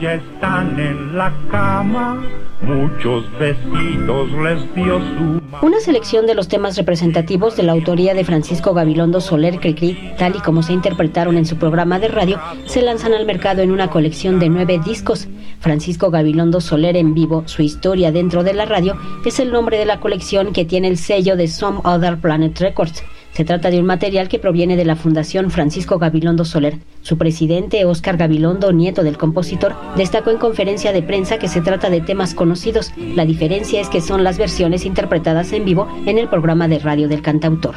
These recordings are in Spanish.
ya están en la cama, muchos les dio su Una selección de los temas representativos de la autoría de Francisco Gabilondo Soler Cricri, tal y como se interpretaron en su programa de radio, se lanzan al mercado en una colección de nueve discos. Francisco Gabilondo Soler en vivo, su historia dentro de la radio, es el nombre de la colección que tiene el sello de Some Other Planet Records. Se trata de un material que proviene de la Fundación Francisco Gabilondo Soler. Su presidente, Óscar Gabilondo, nieto del compositor, destacó en conferencia de prensa que se trata de temas conocidos. La diferencia es que son las versiones interpretadas en vivo en el programa de radio del cantautor.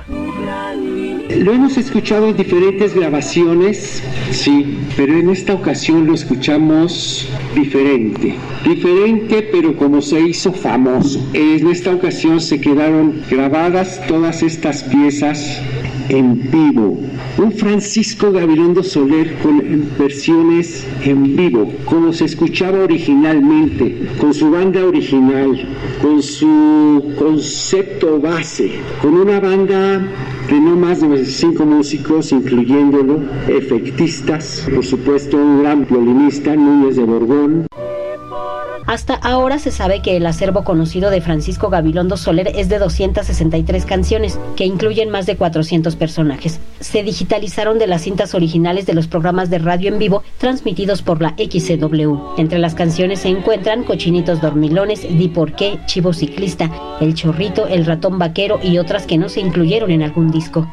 Lo hemos escuchado en diferentes grabaciones, sí, pero en esta ocasión lo escuchamos diferente. Diferente, pero como se hizo famoso. En esta ocasión se quedaron grabadas todas estas piezas en vivo. Un Francisco Gabilondo Soler con versiones en vivo, como se escuchaba originalmente, con su banda original, con su concepto base, con una banda de no más de cinco músicos, incluyéndolo, efectistas, por supuesto un gran violinista, Núñez de Borbón. Hasta ahora se sabe que el acervo conocido de Francisco Gabilondo Soler es de 263 canciones, que incluyen más de 400 personajes. Se digitalizaron de las cintas originales de los programas de radio en vivo transmitidos por la XCW. Entre las canciones se encuentran Cochinitos Dormilones, Di por qué, Chivo Ciclista, El Chorrito, El Ratón Vaquero y otras que no se incluyeron en algún disco.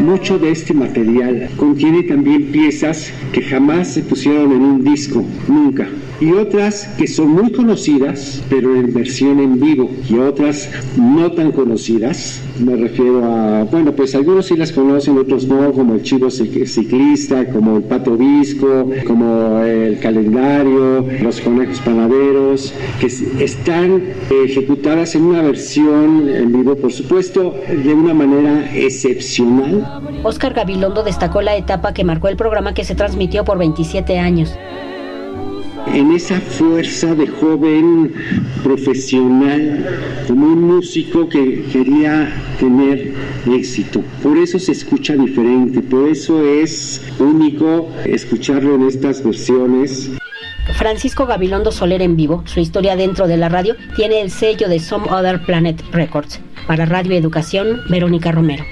Mucho de este material contiene también piezas que jamás se pusieron en un disco, nunca. Y otras que son muy conocidas, pero en versión en vivo. Y otras no tan conocidas. Me refiero a, bueno, pues algunos sí las conocen, otros no, como el Chivo Ciclista, como el Pato Visco, como el Calendario, los Conejos Panaderos, que están ejecutadas en una versión en vivo, por supuesto, de una manera excepcional Oscar Gabilondo destacó la etapa que marcó el programa que se transmitió por 27 años. En esa fuerza de joven profesional, como un músico que quería tener éxito. Por eso se escucha diferente, por eso es único escucharlo en estas versiones. Francisco Gabilondo Soler en vivo, su historia dentro de la radio, tiene el sello de Some Other Planet Records. Para Radio Educación, Verónica Romero.